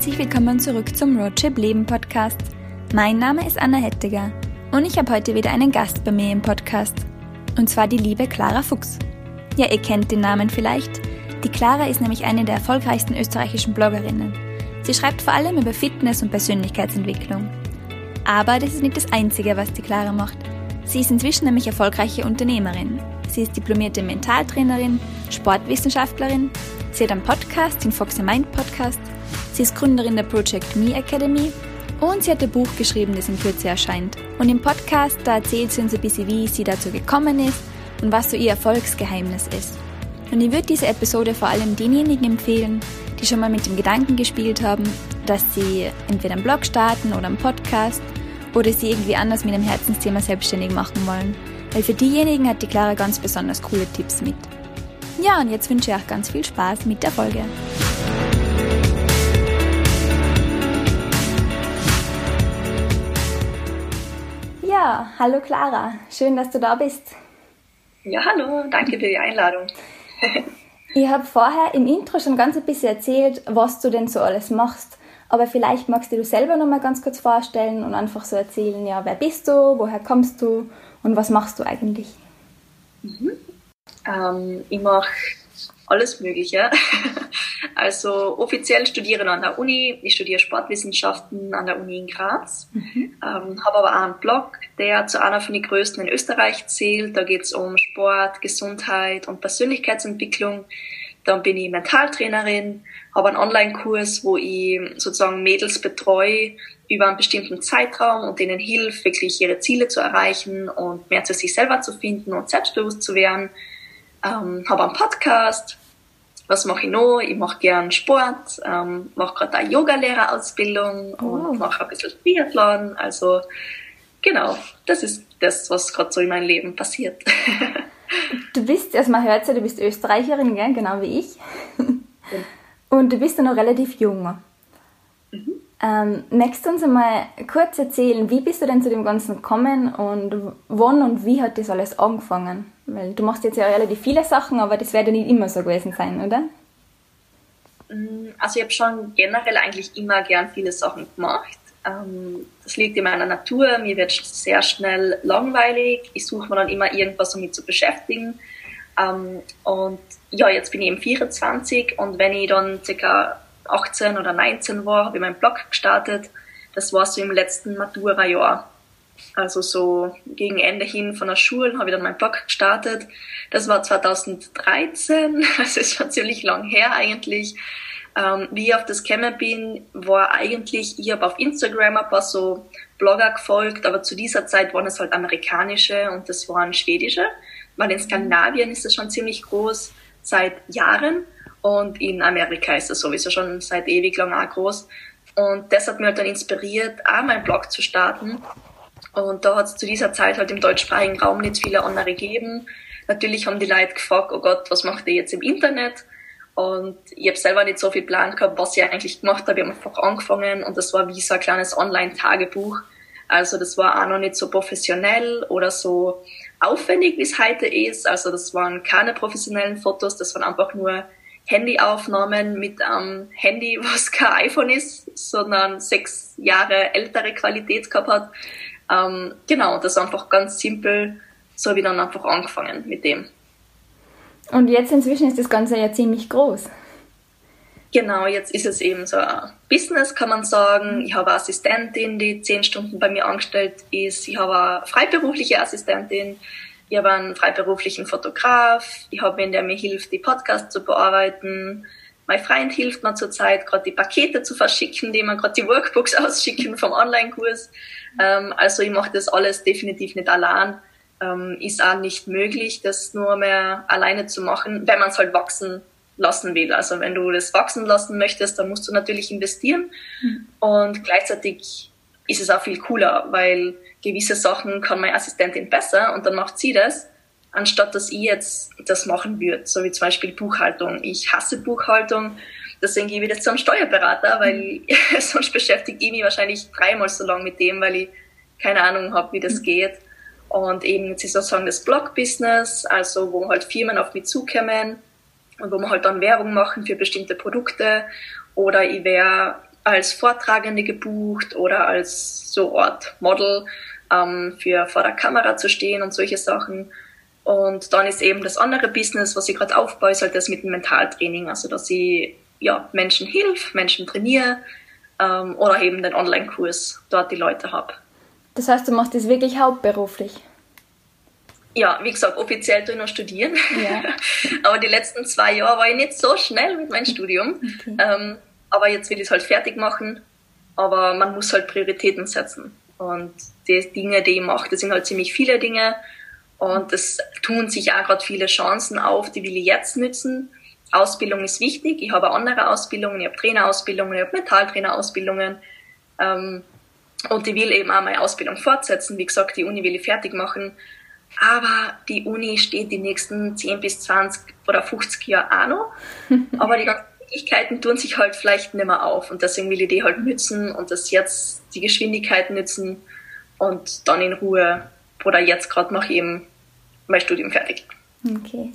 herzlich willkommen zurück zum Roadtrip Leben Podcast. Mein Name ist Anna Hettiger und ich habe heute wieder einen Gast bei mir im Podcast. Und zwar die liebe Clara Fuchs. Ja, ihr kennt den Namen vielleicht. Die Clara ist nämlich eine der erfolgreichsten österreichischen Bloggerinnen. Sie schreibt vor allem über Fitness und Persönlichkeitsentwicklung. Aber das ist nicht das Einzige, was die Clara macht. Sie ist inzwischen nämlich erfolgreiche Unternehmerin. Sie ist diplomierte Mentaltrainerin, Sportwissenschaftlerin. Sie hat einen Podcast, den Foxy Mind Podcast. Sie ist Gründerin der Project Me Academy und sie hat ein Buch geschrieben, das in Kürze erscheint. Und im Podcast, da erzählt sie uns ein bisschen, wie sie dazu gekommen ist und was so ihr Erfolgsgeheimnis ist. Und ich würde diese Episode vor allem denjenigen empfehlen, die schon mal mit dem Gedanken gespielt haben, dass sie entweder einen Blog starten oder einen Podcast oder sie irgendwie anders mit dem Herzensthema selbstständig machen wollen. Weil für diejenigen hat die Clara ganz besonders coole Tipps mit. Ja, und jetzt wünsche ich euch ganz viel Spaß mit der Folge. Ja, hallo Clara, schön, dass du da bist. Ja, hallo, danke für die Einladung. ich habe vorher im Intro schon ganz ein bisschen erzählt, was du denn so alles machst. Aber vielleicht magst du dir selber noch mal ganz kurz vorstellen und einfach so erzählen, ja, wer bist du, woher kommst du und was machst du eigentlich? Mhm. Ähm, ich mache alles Mögliche. also offiziell studiere ich an der Uni. Ich studiere Sportwissenschaften an der Uni in Graz. Mhm. Ähm, habe aber auch einen Blog, der zu einer von den größten in Österreich zählt. Da geht es um Sport, Gesundheit und Persönlichkeitsentwicklung. Dann bin ich Mentaltrainerin, habe einen Online-Kurs, wo ich sozusagen Mädels betreue über einen bestimmten Zeitraum und denen hilft, wirklich ihre Ziele zu erreichen und mehr zu sich selber zu finden und selbstbewusst zu werden. Ähm, habe einen Podcast. Was mache ich noch? Ich mache gern Sport, ähm, mache gerade eine Yogalehrerausbildung oh. und mache ein bisschen Triathlon. Also genau, das ist das, was gerade so in meinem Leben passiert. Du bist, also man hört ja, du bist Österreicherin, gell? genau wie ich. Und du bist ja noch relativ jung. Mhm. Ähm, möchtest du uns einmal kurz erzählen, wie bist du denn zu dem Ganzen gekommen und wann und wie hat das alles angefangen? Weil du machst jetzt ja relativ viele Sachen, aber das wird ja nicht immer so gewesen sein, oder? Mm, also ich habe schon generell eigentlich immer gern viele Sachen gemacht. Ähm, das liegt in meiner Natur. Mir wird sehr schnell langweilig. Ich suche mir dann immer irgendwas, um mich zu beschäftigen. Ähm, und ja, jetzt bin ich eben 24 und wenn ich dann ca. 18 oder 19 war, habe ich meinen Blog gestartet. Das war so im letzten Matura-Jahr. Also so gegen Ende hin von der Schule habe ich dann meinen Blog gestartet. Das war 2013, also ist schon ziemlich lang her eigentlich. Ähm, wie ich auf das gekommen bin, war eigentlich, ich habe auf Instagram ein paar so Blogger gefolgt, aber zu dieser Zeit waren es halt amerikanische und das waren schwedische, weil in Skandinavien ist es schon ziemlich groß seit Jahren und in Amerika ist es sowieso schon seit ewig lang auch groß. Und das hat mich halt dann inspiriert, auch meinen Blog zu starten. Und da hat es zu dieser Zeit halt im deutschsprachigen Raum nicht viele andere gegeben. Natürlich haben die Leute gefragt, oh Gott, was macht ihr jetzt im Internet? Und ich habe selber nicht so viel Plan gehabt, was ich eigentlich gemacht habe. Ich habe einfach angefangen und das war wie so ein kleines Online-Tagebuch. Also das war auch noch nicht so professionell oder so aufwendig, wie es heute ist. Also das waren keine professionellen Fotos, das waren einfach nur Handyaufnahmen mit einem Handy, was kein iPhone ist, sondern sechs Jahre ältere Qualität gehabt hat. Ähm, genau, das ist einfach ganz simpel. So habe ich dann einfach angefangen mit dem. Und jetzt inzwischen ist das Ganze ja ziemlich groß. Genau, jetzt ist es eben so ein Business, kann man sagen. Ich habe eine Assistentin, die zehn Stunden bei mir angestellt ist. Ich habe eine freiberufliche Assistentin. Ich habe einen freiberuflichen Fotograf. Ich habe einen, der mir hilft, die Podcasts zu bearbeiten. Mein Freund hilft mir zurzeit, gerade die Pakete zu verschicken, die mir gerade die Workbooks ausschicken vom Online-Kurs. Ähm, also ich mache das alles definitiv nicht allein. Ähm, ist auch nicht möglich, das nur mehr alleine zu machen, wenn man es halt wachsen lassen will. Also wenn du das wachsen lassen möchtest, dann musst du natürlich investieren. Mhm. Und gleichzeitig ist es auch viel cooler, weil gewisse Sachen kann meine Assistentin besser und dann macht sie das, anstatt dass ich jetzt das machen würde. So wie zum Beispiel Buchhaltung. Ich hasse Buchhaltung, deswegen gebe ich das zum Steuerberater, weil sonst beschäftige ich mich wahrscheinlich dreimal so lange mit dem, weil ich keine Ahnung habe, wie das mhm. geht. Und eben jetzt ist sozusagen das Blog-Business, also wo halt Firmen auf mich zukommen und wo wir halt dann Werbung machen für bestimmte Produkte. Oder ich wäre als Vortragende gebucht oder als so Art Model ähm, für vor der Kamera zu stehen und solche Sachen. Und dann ist eben das andere Business, was ich gerade aufbaue, ist halt das mit dem Mentaltraining. Also dass ich ja, Menschen hilf, Menschen trainiere ähm, oder eben den Online-Kurs dort die Leute habe. Das heißt, du machst das wirklich hauptberuflich? Ja, wie gesagt, offiziell tue ich noch studieren. Ja. aber die letzten zwei Jahre war ich nicht so schnell mit meinem Studium. Okay. Ähm, aber jetzt will ich es halt fertig machen. Aber man muss halt Prioritäten setzen. Und die Dinge, die ich mache, das sind halt ziemlich viele Dinge. Und es tun sich auch gerade viele Chancen auf, die will ich jetzt nützen. Ausbildung ist wichtig. Ich habe andere Ausbildungen, ich habe Trainerausbildungen, ich habe Metalltrainerausbildungen. Ähm, und ich will eben auch meine Ausbildung fortsetzen. Wie gesagt, die Uni will ich fertig machen. Aber die Uni steht die nächsten 10 bis 20 oder 50 Jahre auch noch. Aber die ganzen Möglichkeiten tun sich halt vielleicht nicht mehr auf. Und deswegen will ich die halt nützen und das jetzt die Geschwindigkeit nützen und dann in Ruhe. Oder jetzt gerade mache ich eben mein Studium fertig. Okay.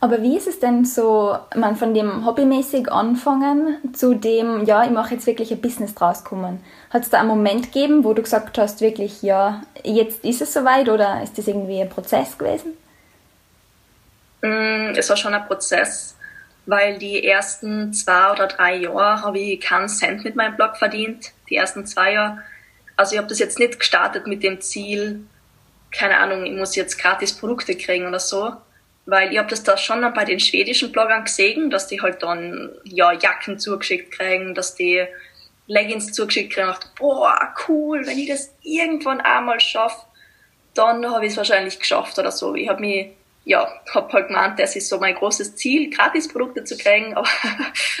Aber wie ist es denn so, man von dem hobbymäßig anfangen zu dem, ja, ich mache jetzt wirklich ein Business draus kommen? Hat es da einen Moment gegeben, wo du gesagt hast, wirklich, ja, jetzt ist es soweit oder ist das irgendwie ein Prozess gewesen? Mm, es war schon ein Prozess, weil die ersten zwei oder drei Jahre habe ich keinen Cent mit meinem Blog verdient. Die ersten zwei Jahre. Also ich habe das jetzt nicht gestartet mit dem Ziel, keine Ahnung, ich muss jetzt gratis Produkte kriegen oder so, weil ich habe das da schon bei den schwedischen Bloggern gesehen, dass die halt dann ja Jacken zugeschickt kriegen, dass die Leggings zugeschickt kriegen und dachte, boah, cool, wenn ich das irgendwann einmal schaffe, dann habe ich es wahrscheinlich geschafft oder so. Ich habe mich, ja, habe halt gemeint, das ist so mein großes Ziel, Gratisprodukte zu kriegen, aber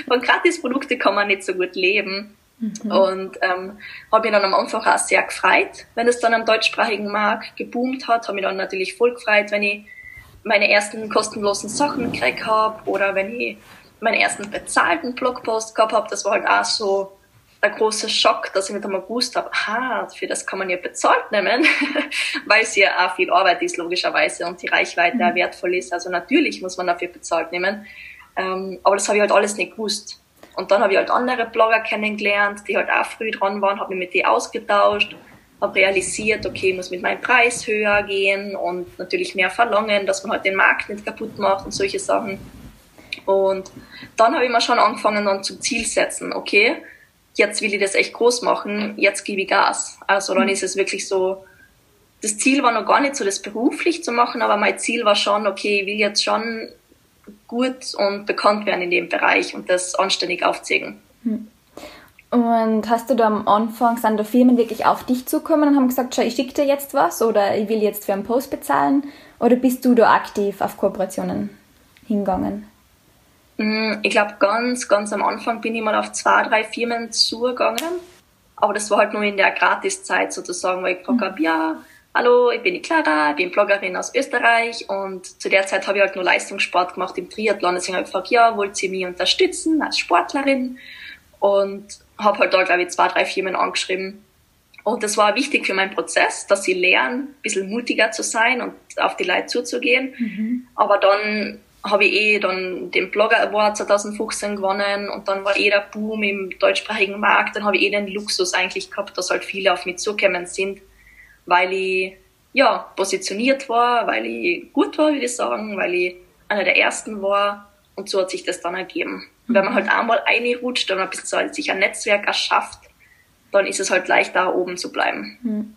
von Gratisprodukte kann man nicht so gut leben. Mhm. Und ähm, habe mich dann am Anfang auch sehr gefreut, wenn es dann am deutschsprachigen Markt geboomt hat, habe mich dann natürlich voll gefreut, wenn ich meine ersten kostenlosen Sachen gekriegt habe oder wenn ich meinen ersten bezahlten Blogpost gehabt habe, das war halt auch so ein großer Schock, dass ich nicht einmal gewusst habe, aha, für das kann man ja bezahlt nehmen, weil es ja auch viel Arbeit ist, logischerweise, und die Reichweite mhm. auch wertvoll ist. Also natürlich muss man dafür bezahlt nehmen. Ähm, aber das habe ich halt alles nicht gewusst. Und dann habe ich halt andere Blogger kennengelernt, die halt auch früh dran waren, habe mich mit denen ausgetauscht habe realisiert, okay, ich muss mit meinem Preis höher gehen und natürlich mehr verlangen, dass man halt den Markt nicht kaputt macht und solche Sachen. Und dann habe ich mir schon angefangen dann zum Ziel setzen, okay, jetzt will ich das echt groß machen, jetzt gebe ich Gas. Also dann ist es wirklich so, das Ziel war noch gar nicht so, das beruflich zu machen, aber mein Ziel war schon, okay, ich will jetzt schon gut und bekannt werden in dem Bereich und das anständig aufzeigen. Hm. Und hast du da am Anfang, sind da Firmen wirklich auf dich zukommen und haben gesagt, schau, ich schicke dir jetzt was oder ich will jetzt für einen Post bezahlen? Oder bist du da aktiv auf Kooperationen hingegangen? Mm, ich glaube, ganz, ganz am Anfang bin ich mal auf zwei, drei Firmen zugegangen. Aber das war halt nur in der Gratiszeit sozusagen, weil ich gefragt mhm. habe, ja, hallo, ich bin die Clara, ich bin Bloggerin aus Österreich und zu der Zeit habe ich halt nur Leistungssport gemacht im Triathlon. Deswegen habe ich gefragt, ja, wollt ihr mich unterstützen als Sportlerin? Und habe halt da, glaube ich, zwei, drei Firmen angeschrieben. Und das war wichtig für meinen Prozess, dass sie lernen, ein bisschen mutiger zu sein und auf die Leute zuzugehen. Mhm. Aber dann habe ich eh dann den Blogger Award 2015 gewonnen und dann war eh der Boom im deutschsprachigen Markt. Dann habe ich eh den Luxus eigentlich gehabt, dass halt viele auf mich zugekommen sind, weil ich ja positioniert war, weil ich gut war, würde ich sagen, weil ich einer der ersten war und so hat sich das dann ergeben. Und wenn man halt einmal reinrutscht und ein bisschen sich ein Netzwerk erschafft, dann ist es halt leichter, oben zu bleiben. Mhm.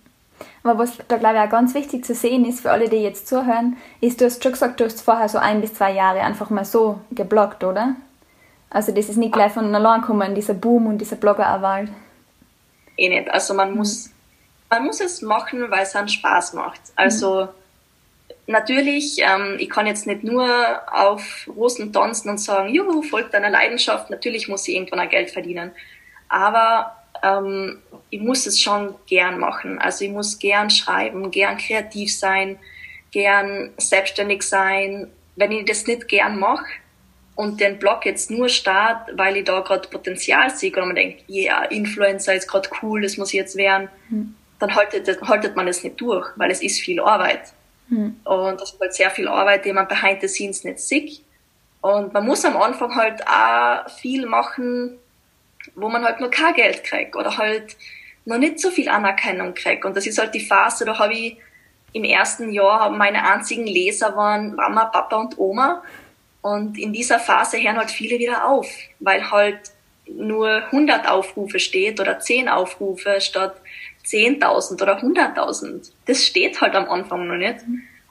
Aber was da glaube ich auch ganz wichtig zu sehen ist, für alle, die jetzt zuhören, ist, du hast schon gesagt, du hast vorher so ein bis zwei Jahre einfach mal so gebloggt, oder? Also das ist nicht gleich von allein gekommen, dieser Boom und dieser Blogger-Erwahl. Eh nicht. Also man mhm. muss, man muss es machen, weil es einen Spaß macht. Also mhm natürlich, ähm, ich kann jetzt nicht nur auf Rosen tanzen und sagen, juhu, folgt deiner Leidenschaft. Natürlich muss ich irgendwann auch Geld verdienen. Aber ähm, ich muss es schon gern machen. Also ich muss gern schreiben, gern kreativ sein, gern selbstständig sein. Wenn ich das nicht gern mache und den Blog jetzt nur start, weil ich da gerade Potenzial sehe und man denkt, ja, yeah, Influencer ist gerade cool, das muss ich jetzt werden, mhm. Dann haltet, haltet man es nicht durch, weil es ist viel Arbeit. Mhm. Und das ist halt sehr viel Arbeit, die man behind the scenes nicht sieht. Und man muss am Anfang halt auch viel machen, wo man halt nur kein Geld kriegt oder halt noch nicht so viel Anerkennung kriegt. Und das ist halt die Phase, da habe ich im ersten Jahr meine einzigen Leser waren Mama, Papa und Oma. Und in dieser Phase hören halt viele wieder auf, weil halt nur 100 Aufrufe steht oder 10 Aufrufe statt 10.000 oder 100.000. Das steht halt am Anfang noch nicht.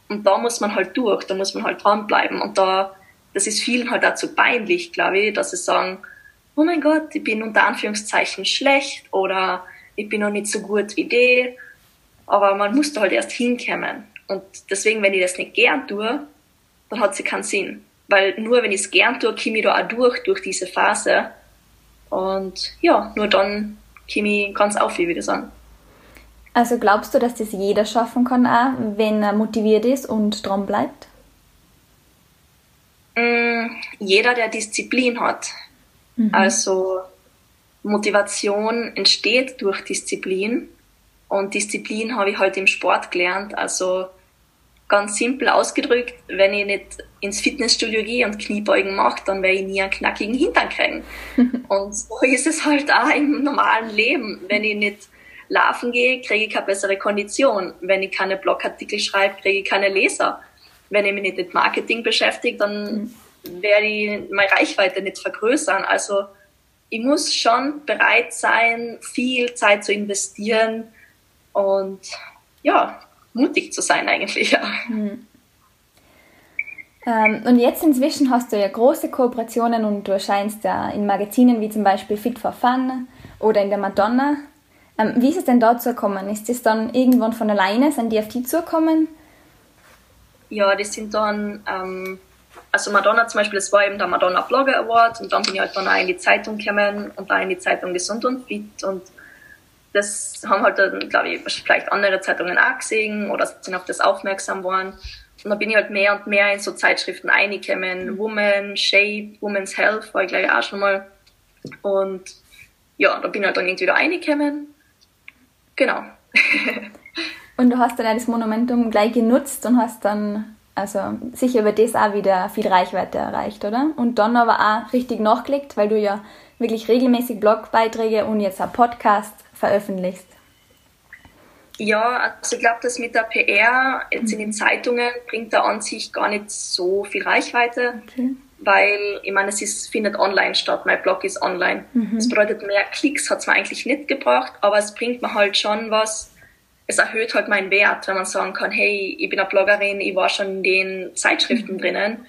Und da muss man halt durch, da muss man halt dranbleiben. Und da, das ist vielen halt dazu peinlich, glaube ich, dass sie sagen, oh mein Gott, ich bin unter Anführungszeichen schlecht oder ich bin noch nicht so gut wie die. Aber man muss da halt erst hinkommen. Und deswegen, wenn ich das nicht gern tue, dann hat sie keinen Sinn. Weil nur wenn ich es gern tue, komme ich da auch durch, durch diese Phase. Und ja, nur dann komme ich ganz auf, wie ich würde sagen. Also glaubst du, dass das jeder schaffen kann, auch, wenn er motiviert ist und dran bleibt? Mm, jeder, der Disziplin hat. Mhm. Also Motivation entsteht durch Disziplin und Disziplin habe ich halt im Sport gelernt. Also ganz simpel ausgedrückt, wenn ich nicht ins Fitnessstudio gehe und Kniebeugen mache, dann werde ich nie einen knackigen Hintern kriegen. und so ist es halt auch im normalen Leben. Wenn ich nicht laufen gehe, kriege ich keine bessere Kondition. Wenn ich keine Blogartikel schreibe, kriege ich keine Leser. Wenn ich mich nicht mit Marketing beschäftige, dann mhm. werde ich meine Reichweite nicht vergrößern. Also ich muss schon bereit sein, viel Zeit zu investieren und ja, mutig zu sein eigentlich. Ja. Mhm. Ähm, und jetzt inzwischen hast du ja große Kooperationen und du erscheinst ja in Magazinen wie zum Beispiel Fit for Fun oder in der Madonna. Ähm, wie ist es denn dazu gekommen? Ist das dann irgendwann von alleine, sind die auf die zugekommen? Ja, die sind dann ähm, also Madonna zum Beispiel, das war eben der Madonna Blogger Award und dann bin ich halt dann auch in die Zeitung gekommen und da in die Zeitung Gesund und Fit und das haben halt dann, glaube ich, vielleicht andere Zeitungen auch gesehen oder sind auf das aufmerksam geworden. Und dann bin ich halt mehr und mehr in so Zeitschriften reingekommen. Mhm. Woman, Shape, Woman's Health war ich gleich auch schon mal. Und ja, da bin ich halt dann irgendwie da reingekommen. Genau. und du hast dann das Monumentum gleich genutzt und hast dann also sicher über das auch wieder viel Reichweite erreicht, oder? Und dann aber auch richtig nachgelegt, weil du ja wirklich regelmäßig Blogbeiträge und jetzt auch Podcast veröffentlichst. Ja, also ich glaube, das mit der PR jetzt in den Zeitungen bringt da an sich gar nicht so viel Reichweite, okay. Weil ich meine, es ist, findet online statt, mein Blog ist online. Mhm. Das bedeutet, mehr Klicks hat es mir eigentlich nicht gebracht, aber es bringt mir halt schon was, es erhöht halt meinen Wert, wenn man sagen kann, hey, ich bin eine Bloggerin, ich war schon in den Zeitschriften mhm. drinnen.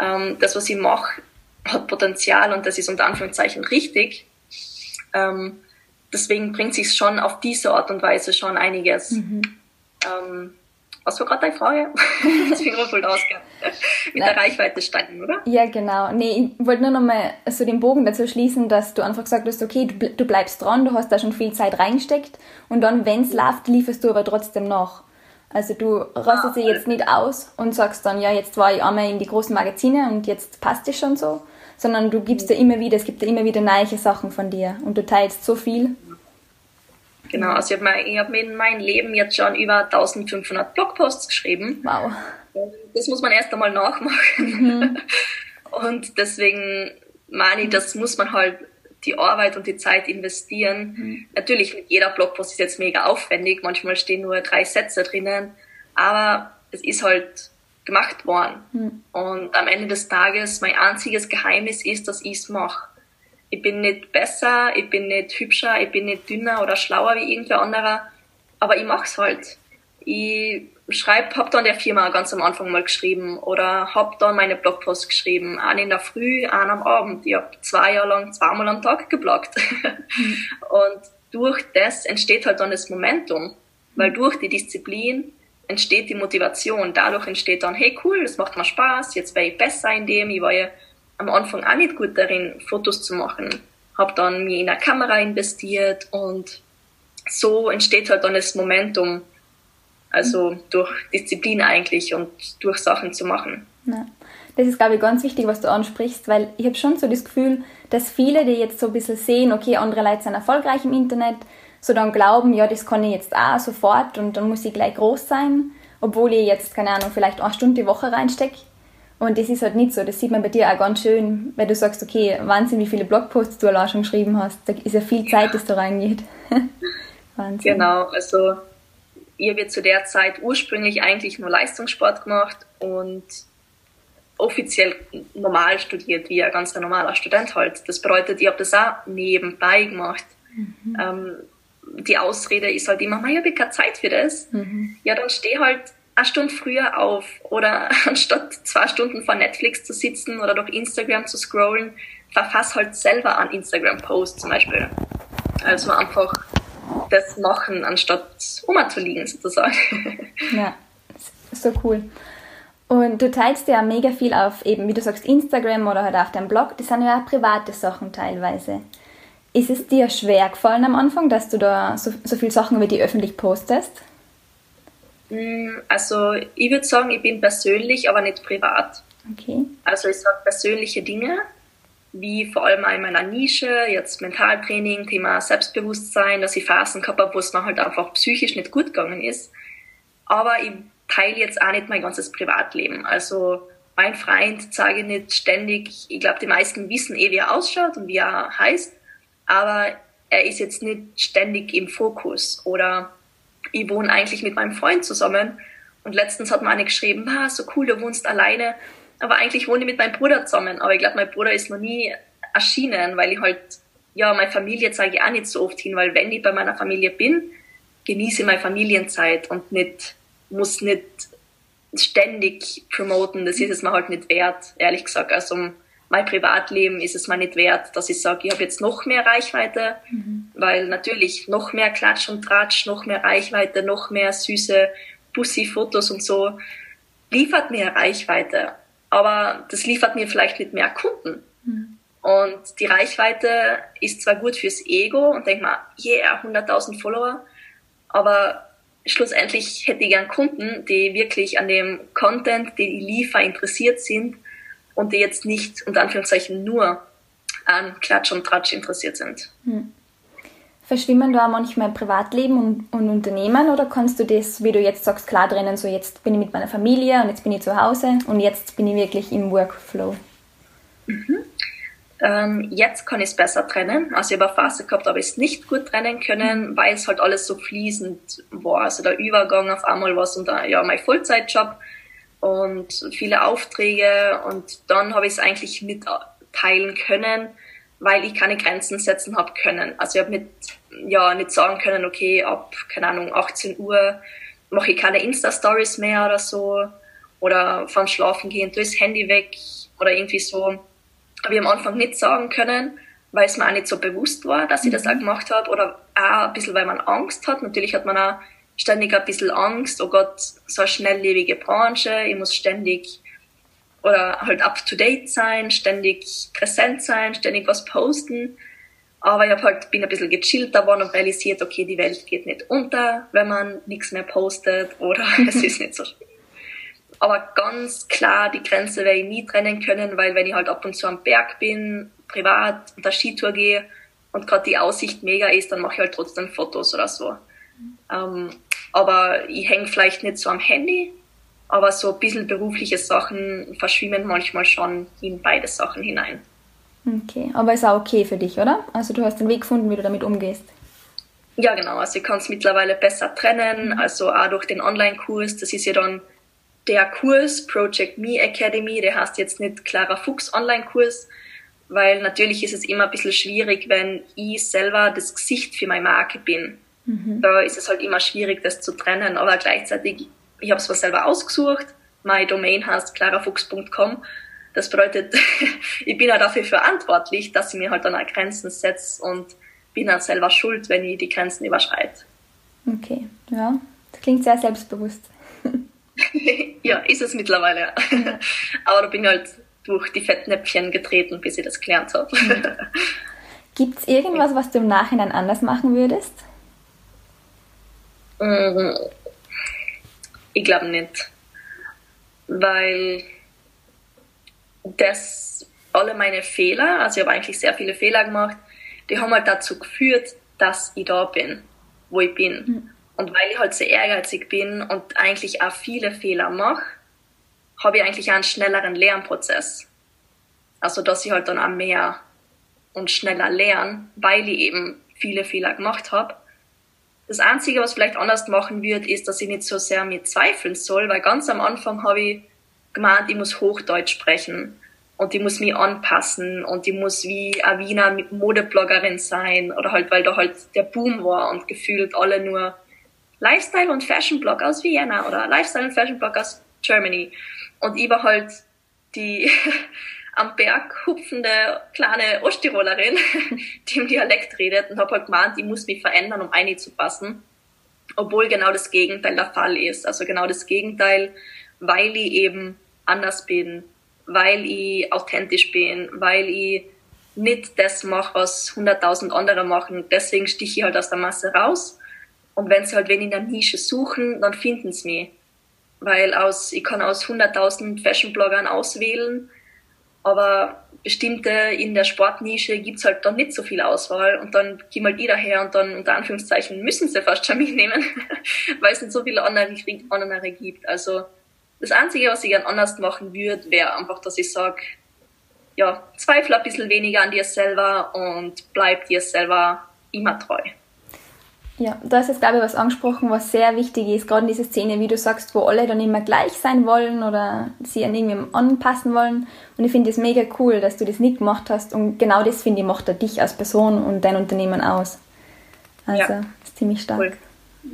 Ähm, das, was ich mache, hat Potenzial und das ist unter Anführungszeichen richtig. Ähm, deswegen bringt sich schon auf diese Art und Weise schon einiges. Mhm. Ähm, was war gerade deine Frage? das bin ich voll ausgegangen. Mit Nein. der Reichweite steigen, oder? Ja, genau. Nee, ich wollte nur noch mal so den Bogen dazu schließen, dass du einfach gesagt hast, okay, du, du bleibst dran, du hast da schon viel Zeit reingesteckt und dann, wenn es läuft, lieferst du aber trotzdem nach. Also du rastest dich jetzt nicht aus und sagst dann, ja, jetzt war ich einmal in die großen Magazine und jetzt passt es schon so, sondern du gibst dir immer wieder, es gibt dir immer wieder neue Sachen von dir und du teilst so viel Genau, also ich habe hab mir in meinem Leben jetzt schon über 1500 Blogposts geschrieben. Wow. Das muss man erst einmal nachmachen. Mhm. Und deswegen meine ich, das muss man halt die Arbeit und die Zeit investieren. Mhm. Natürlich, jeder Blogpost ist jetzt mega aufwendig. Manchmal stehen nur drei Sätze drinnen. Aber es ist halt gemacht worden. Mhm. Und am Ende des Tages, mein einziges Geheimnis ist, dass ich es mache ich bin nicht besser, ich bin nicht hübscher, ich bin nicht dünner oder schlauer wie irgendwer anderer, aber ich mach's halt. Ich schreib, hab dann der Firma ganz am Anfang mal geschrieben oder hab dann meine Blogpost geschrieben, einen in der Früh, einen am Abend. Ich hab zwei Jahre lang zweimal am Tag gebloggt. Mhm. Und durch das entsteht halt dann das Momentum, weil durch die Disziplin entsteht die Motivation. Dadurch entsteht dann, hey cool, das macht mir Spaß, jetzt werde ich besser in dem, ich war ja am Anfang auch nicht gut darin, Fotos zu machen. Habe dann mir in eine Kamera investiert und so entsteht halt dann das Momentum. Also durch Disziplin eigentlich und durch Sachen zu machen. Ja. Das ist, glaube ich, ganz wichtig, was du ansprichst, weil ich habe schon so das Gefühl, dass viele, die jetzt so ein bisschen sehen, okay, andere Leute sind erfolgreich im Internet, so dann glauben, ja, das kann ich jetzt auch sofort und dann muss ich gleich groß sein, obwohl ich jetzt, keine Ahnung, vielleicht eine Stunde die Woche reinstecke Und das ist halt nicht so. Das sieht man bei dir auch ganz schön, weil du sagst, okay, Wahnsinn, wie viele Blogposts du allein schon geschrieben hast. Da ist ja viel Zeit, das da reingeht. Wahnsinn. Genau, also ich habe zu der Zeit ursprünglich eigentlich nur Leistungssport gemacht und offiziell normal studiert, wie ein ganz normaler Student halt. Das bedeutet, ich habe das auch nebenbei gemacht. Mhm. Ähm, die Ausrede ist halt immer, ich habe keine Zeit für das. Mhm. Ja, dann steh halt eine Stunde früher auf oder anstatt zwei Stunden vor Netflix zu sitzen oder durch Instagram zu scrollen, verfass halt selber einen Instagram-Post zum Beispiel. Also einfach das machen, anstatt liegen sozusagen. Ja, so cool. Und du teilst ja mega viel auf eben, wie du sagst, Instagram oder halt auf deinem Blog. Das sind ja auch private Sachen teilweise. Ist es dir schwer gefallen am Anfang, dass du da so, so viele Sachen über die öffentlich postest? Mm, also ich würde sagen, ich bin persönlich, aber nicht privat. Okay. Also ich sage persönliche Dinge, wie vor allem in meiner Nische, jetzt Mentaltraining, Thema Selbstbewusstsein, dass ich Phasen gehabt habe, wo es mir halt einfach psychisch nicht gut gegangen ist. Aber ich teile jetzt auch nicht mein ganzes Privatleben. Also mein Freund sage ich nicht ständig, ich glaube, die meisten wissen eh, wie er ausschaut und wie er heißt, aber er ist jetzt nicht ständig im Fokus. Oder ich wohne eigentlich mit meinem Freund zusammen und letztens hat mir eine geschrieben, ah, so cool, du wohnst alleine, aber eigentlich wohne ich mit meinem Bruder zusammen. Aber ich glaube, mein Bruder ist noch nie erschienen, weil ich halt, ja, meine Familie zeige ich auch nicht so oft hin, weil wenn ich bei meiner Familie bin, genieße ich meine Familienzeit und nicht muss nicht ständig promoten, das ist es mir halt nicht wert, ehrlich gesagt. Also mein Privatleben ist es mir nicht wert, dass ich sage, ich habe jetzt noch mehr Reichweite, mhm. weil natürlich noch mehr Klatsch und Tratsch, noch mehr Reichweite, noch mehr süße Bussi-Fotos und so liefert mir Reichweite. Aber das liefert mir vielleicht nicht mehr Kunden. Mhm. Und die Reichweite ist zwar gut fürs Ego und denkt man, yeah, 100.000 Follower, aber schlussendlich hätte ich gern Kunden, die wirklich an dem Content, den ich liefere, interessiert sind und die jetzt nicht unter Anführungszeichen nur an Klatsch und Tratsch interessiert sind. Hm. Verschwimmen da manchmal Privatleben und, und Unternehmen oder kannst du das, wie du jetzt sagst, klar trennen, so jetzt bin ich mit meiner Familie und jetzt bin ich zu Hause und jetzt bin ich wirklich im Workflow? Mhm. Ähm, jetzt kann ich es besser trennen. Also ich habe eine Phase gehabt, aber ich es nicht gut trennen können, weil es halt alles so fließend war. Also der Übergang auf einmal war es unter ja, mein Vollzeitjob und viele Aufträge und dann habe ich es eigentlich mitteilen können, weil ich keine Grenzen setzen habe können. Also ich habe nicht, ja, nicht sagen können, okay, ab, keine Ahnung, 18 Uhr mache ich keine Insta-Stories mehr oder so oder vom Schlafen gehen, tu das Handy weg oder irgendwie so habe ich am Anfang nicht sagen können, weil es mir auch nicht so bewusst war, dass ich das auch mhm. gemacht habe oder auch ein bisschen, weil man Angst hat. Natürlich hat man auch ständig ein bisschen Angst, oh Gott, so eine schnelllebige Branche, ich muss ständig oder halt up to date sein, ständig präsent sein, ständig was posten. Aber ich hab halt, bin ein bisschen gechillter geworden und realisiert, okay, die Welt geht nicht unter, wenn man nichts mehr postet oder es ist nicht so schlimm. Aber ganz klar, die Grenze werde ich nie trennen können, weil wenn ich halt ab und zu am Berg bin, privat, unter Skitour gehe und gerade die Aussicht mega ist, dann mache ich halt trotzdem Fotos oder so. Ähm, aber ich hänge vielleicht nicht so am Handy, aber so ein bisschen berufliche Sachen verschwimmen manchmal schon in beide Sachen hinein. Okay, aber ist auch okay für dich, oder? Also du hast den Weg gefunden, wie du damit umgehst. Ja, genau. Also ich kann es mittlerweile besser trennen. Also auch durch den Online-Kurs. Das ist ja dann der Kurs Project Me Academy, der heißt jetzt nicht Clara Fuchs Online-Kurs, weil natürlich ist es immer ein bisschen schwierig, wenn ich selber das Gesicht für meine Marke bin. Mhm. Da ist es halt immer schwierig, das zu trennen, aber gleichzeitig, ich habe es was selber ausgesucht, meine Domain heißt clarafuchs.com. Das bedeutet, ich bin ja dafür verantwortlich, dass ich mir halt dann auch Grenzen setze und bin dann selber schuld, wenn ich die Grenzen überschreite. Okay, ja, das klingt sehr selbstbewusst. ja, ist es mittlerweile. Aber da bin ich halt durch die Fettnäpfchen getreten, bis ich das gelernt habe. Gibt es irgendwas, was du im Nachhinein anders machen würdest? Mm, ich glaube nicht. Weil das alle meine Fehler, also ich habe eigentlich sehr viele Fehler gemacht, die haben halt dazu geführt, dass ich da bin, wo ich bin. Mhm. Und weil ich halt sehr ehrgeizig bin und eigentlich auch viele Fehler mache, habe ich eigentlich einen schnelleren Lernprozess. Also, dass ich halt dann auch mehr und schneller lerne, weil ich eben viele Fehler gemacht habe. Das Einzige, was vielleicht anders machen wird, ist, dass ich nicht so sehr mir zweifeln soll, weil ganz am Anfang habe ich gemeint, ich muss Hochdeutsch sprechen und ich muss mich anpassen und ich muss wie eine Wiener Modebloggerin sein oder halt, weil da halt der Boom war und gefühlt alle nur Lifestyle und Fashion Blog aus Vienna oder Lifestyle und Fashion Blog aus Germany. Und ich war halt die am Berg hupfende kleine Osttirolerin, die im Dialekt redet und habe halt gemeint, ich muss mich verändern, um einzupassen. Obwohl genau das Gegenteil der Fall ist. Also genau das Gegenteil, weil ich eben anders bin, weil ich authentisch bin, weil ich nicht das mache, was hunderttausend andere machen. Deswegen stiche ich halt aus der Masse raus. Und wenn sie halt wen in der Nische suchen, dann finden sie mich. Weil aus, ich kann aus hunderttausend Fashion-Bloggern auswählen aber bestimmte in der Sportnische gibt's halt dann nicht so viel Auswahl und dann gehen halt jeder her und dann unter Anführungszeichen müssen sie fast schon mitnehmen, weil es nicht so viele andere, andere gibt. Also das Einzige, was ich gern anders machen würde, wäre einfach, dass ich sage, ja, zweifle ein bisschen weniger an dir selber und bleib dir selber immer treu. Ja, da ist jetzt, glaube ich, was angesprochen, was sehr wichtig ist, gerade in dieser Szene, wie du sagst, wo alle dann immer gleich sein wollen oder sie an irgendjemandem anpassen wollen. Und ich finde es mega cool, dass du das nicht gemacht hast. Und genau das, finde ich, macht er dich als Person und dein Unternehmen aus. Also, ja. ist ziemlich stark. Cool.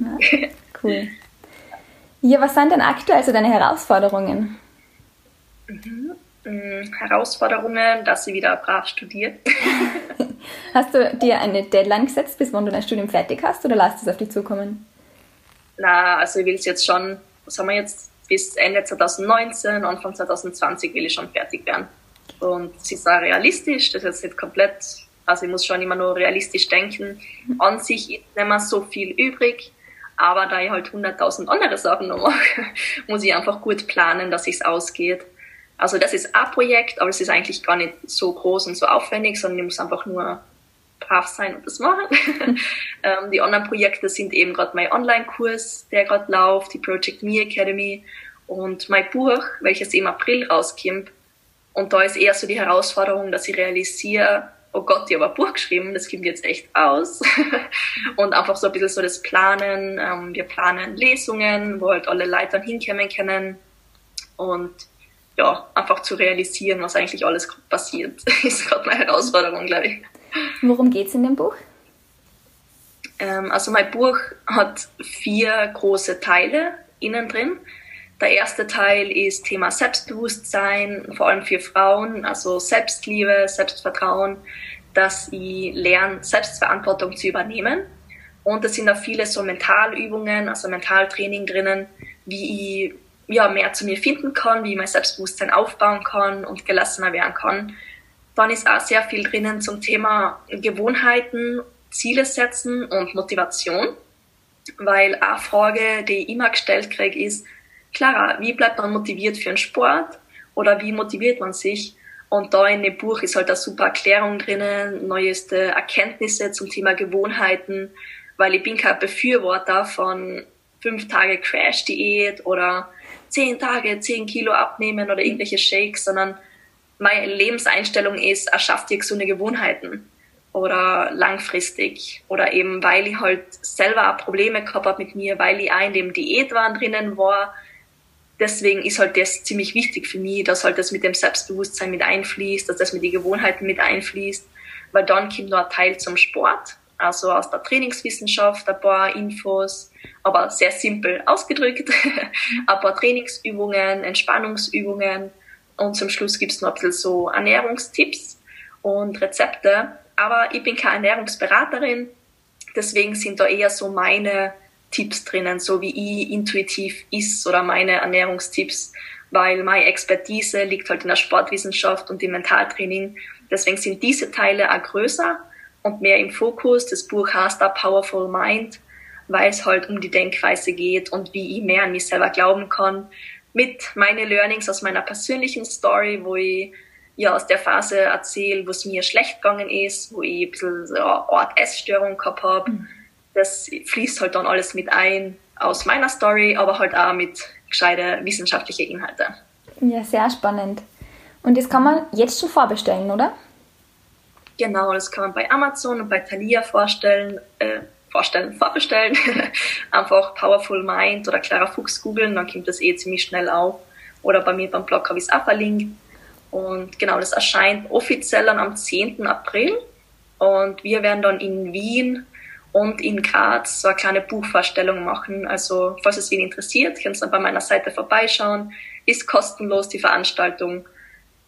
Ja, cool. Ja, was sind denn aktuell so deine Herausforderungen? Mhm. Mm, Herausforderungen, dass sie wieder brav studiert. hast du dir eine Deadline gesetzt, bis wann du dein Studium fertig hast oder lässt es auf dich zukommen? Na, also ich will es jetzt schon, was haben wir jetzt, bis Ende 2019, Anfang 2020 will ich schon fertig werden. Und es ist auch realistisch, das ist jetzt komplett, also ich muss schon immer nur realistisch denken. An sich ist nicht mehr so viel übrig, aber da ich halt 100.000 andere Sachen noch mache, muss ich einfach gut planen, dass es ausgeht. Also das ist ein Projekt, aber es ist eigentlich gar nicht so groß und so aufwendig, sondern ich muss einfach nur brav sein und das machen. ähm, die anderen Projekte sind eben gerade mein Online-Kurs, der gerade läuft, die Project Me Academy und mein Buch, welches im April rauskommt. Und da ist eher so die Herausforderung, dass ich realisiere, oh Gott, ich habe ein Buch geschrieben, das kommt jetzt echt aus. und einfach so ein bisschen so das Planen. Ähm, wir planen Lesungen, wo halt alle Leute dann hinkommen können. Und ja, einfach zu realisieren, was eigentlich alles passiert, ist gerade meine Herausforderung, glaube ich. Worum geht es in dem Buch? Ähm, also mein Buch hat vier große Teile innen drin. Der erste Teil ist Thema Selbstbewusstsein, vor allem für Frauen, also Selbstliebe, Selbstvertrauen, dass ich lerne, Selbstverantwortung zu übernehmen. Und es sind auch viele so Mentalübungen, also Mentaltraining drinnen, wie ich ja, mehr zu mir finden kann, wie ich mein Selbstbewusstsein aufbauen kann und gelassener werden kann. Dann ist auch sehr viel drinnen zum Thema Gewohnheiten, Ziele setzen und Motivation. Weil eine Frage, die ich immer gestellt kriege, ist, Clara, wie bleibt man motiviert für einen Sport? Oder wie motiviert man sich? Und da in dem Buch ist halt eine super Erklärung drinnen, neueste Erkenntnisse zum Thema Gewohnheiten, weil ich bin kein Befürworter von fünf Tage Crash-Diät oder zehn Tage zehn Kilo abnehmen oder irgendwelche Shakes, sondern meine Lebenseinstellung ist, erschafft dir gesunde Gewohnheiten oder langfristig. Oder eben weil ich halt selber Probleme gehabt habe mit mir, weil ich auch in dem Diätwahn drinnen war. Deswegen ist halt das ziemlich wichtig für mich, dass halt das mit dem Selbstbewusstsein mit einfließt, dass das mit den Gewohnheiten mit einfließt, weil dann kommt noch ein Teil zum Sport, also aus der Trainingswissenschaft ein paar Infos, aber sehr simpel ausgedrückt. ein paar Trainingsübungen, Entspannungsübungen und zum Schluss gibt's noch ein bisschen so Ernährungstipps und Rezepte. Aber ich bin keine Ernährungsberaterin, deswegen sind da eher so meine Tipps drinnen, so wie ich intuitiv ist oder meine Ernährungstipps, weil meine Expertise liegt halt in der Sportwissenschaft und im Mentaltraining. Deswegen sind diese Teile auch größer und mehr im Fokus. Das Buch heißt A Powerful Mind weil es halt um die Denkweise geht und wie ich mehr an mich selber glauben kann. Mit meinen Learnings aus meiner persönlichen Story, wo ich ja aus der Phase erzähle, wo es mir schlecht gegangen ist, wo ich ein bisschen so eine Art Essstörung gehabt habe. Mhm. Das fließt halt dann alles mit ein aus meiner Story, aber halt auch mit gescheite wissenschaftliche Inhalte. Ja, sehr spannend. Und das kann man jetzt schon vorbestellen, oder? Genau, das kann man bei Amazon und bei Thalia vorstellen, äh, vorstellen, vorbestellen. Einfach Powerful Mind oder Clara Fuchs googeln, dann kommt das eh ziemlich schnell auf. Oder bei mir beim Blog habe ich es auch verlinkt. Und genau, das erscheint offiziell dann am 10. April. Und wir werden dann in Wien und in Graz so eine kleine Buchvorstellung machen. Also, falls es wen interessiert, könnt ihr dann bei meiner Seite vorbeischauen. Ist kostenlos die Veranstaltung.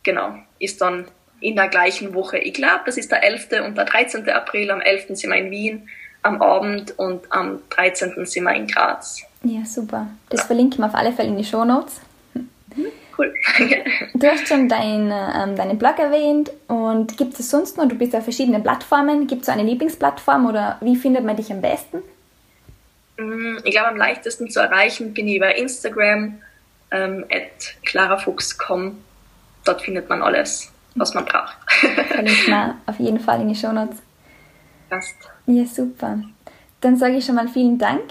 Genau, ist dann in der gleichen Woche. Ich glaube, das ist der 11. und der 13. April. Am 11. sind wir in Wien am Abend und am 13. sind wir in Graz. Ja, super. Das verlinken wir auf alle Fälle in die Show Notes. Mhm, cool. du hast schon dein, ähm, deinen Blog erwähnt und gibt es sonst noch, du bist auf verschiedenen Plattformen, gibt es eine Lieblingsplattform oder wie findet man dich am besten? Mm, ich glaube, am leichtesten zu erreichen bin ich über Instagram, ähm, at clarafuchs.com. Dort findet man alles, was man braucht. Verlinkt man auf jeden Fall in die Show Notes. Passt. Ja, super. Dann sage ich schon mal vielen Dank.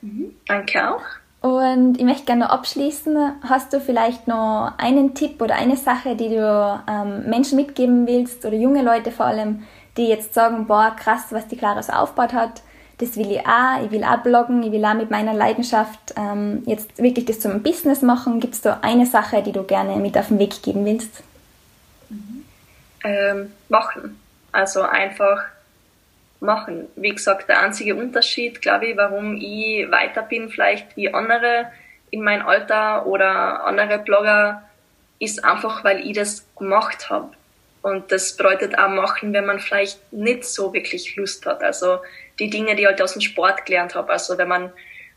Mhm. Danke auch. Und ich möchte gerne noch abschließen. Hast du vielleicht noch einen Tipp oder eine Sache, die du ähm, Menschen mitgeben willst oder junge Leute vor allem, die jetzt sagen, boah, krass, was die Clara so aufgebaut hat, das will ich auch, ich will auch bloggen, ich will auch mit meiner Leidenschaft ähm, jetzt wirklich das zum Business machen. Gibt es da eine Sache, die du gerne mit auf den Weg geben willst? Mhm. Ähm, machen. Also einfach machen. Wie gesagt, der einzige Unterschied, glaube ich, warum ich weiter bin vielleicht wie andere in meinem Alter oder andere Blogger, ist einfach, weil ich das gemacht habe. Und das bedeutet auch machen, wenn man vielleicht nicht so wirklich Lust hat. Also die Dinge, die ich halt aus dem Sport gelernt habe. Also wenn man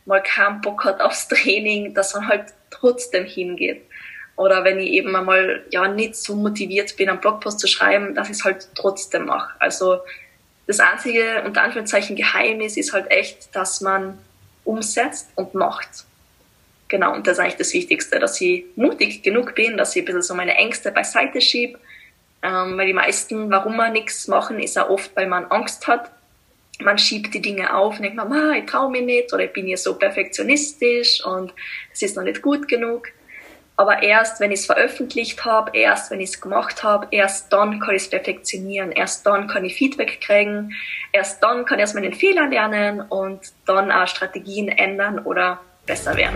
mal keinen Bock hat aufs Training, dass man halt trotzdem hingeht. Oder wenn ich eben einmal ja nicht so motiviert bin, einen Blogpost zu schreiben, dass ich es halt trotzdem mache. Also das einzige, unter Anführungszeichen, Geheimnis ist halt echt, dass man umsetzt und macht. Genau, und das ist eigentlich das Wichtigste, dass ich mutig genug bin, dass ich ein bisschen so meine Ängste beiseite schiebe. Ähm, weil die meisten, warum man nichts machen, ist auch oft, weil man Angst hat. Man schiebt die Dinge auf und denkt, man, ich traue mich nicht oder ich bin hier so perfektionistisch und es ist noch nicht gut genug. Aber erst, wenn ich es veröffentlicht habe, erst, wenn ich es gemacht habe, erst dann kann ich es perfektionieren. Erst dann kann ich Feedback kriegen. Erst dann kann ich aus meinen Fehlern lernen und dann auch Strategien ändern oder besser werden.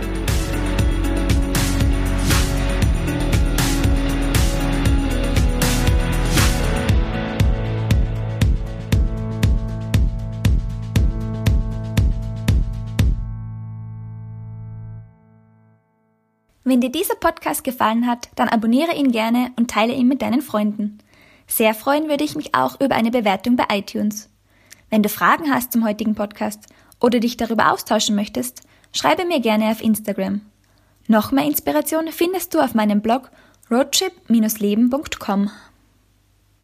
Wenn dir dieser Podcast gefallen hat, dann abonniere ihn gerne und teile ihn mit deinen Freunden. Sehr freuen würde ich mich auch über eine Bewertung bei iTunes. Wenn du Fragen hast zum heutigen Podcast oder dich darüber austauschen möchtest, schreibe mir gerne auf Instagram. Noch mehr Inspiration findest du auf meinem Blog roadtrip-leben.com.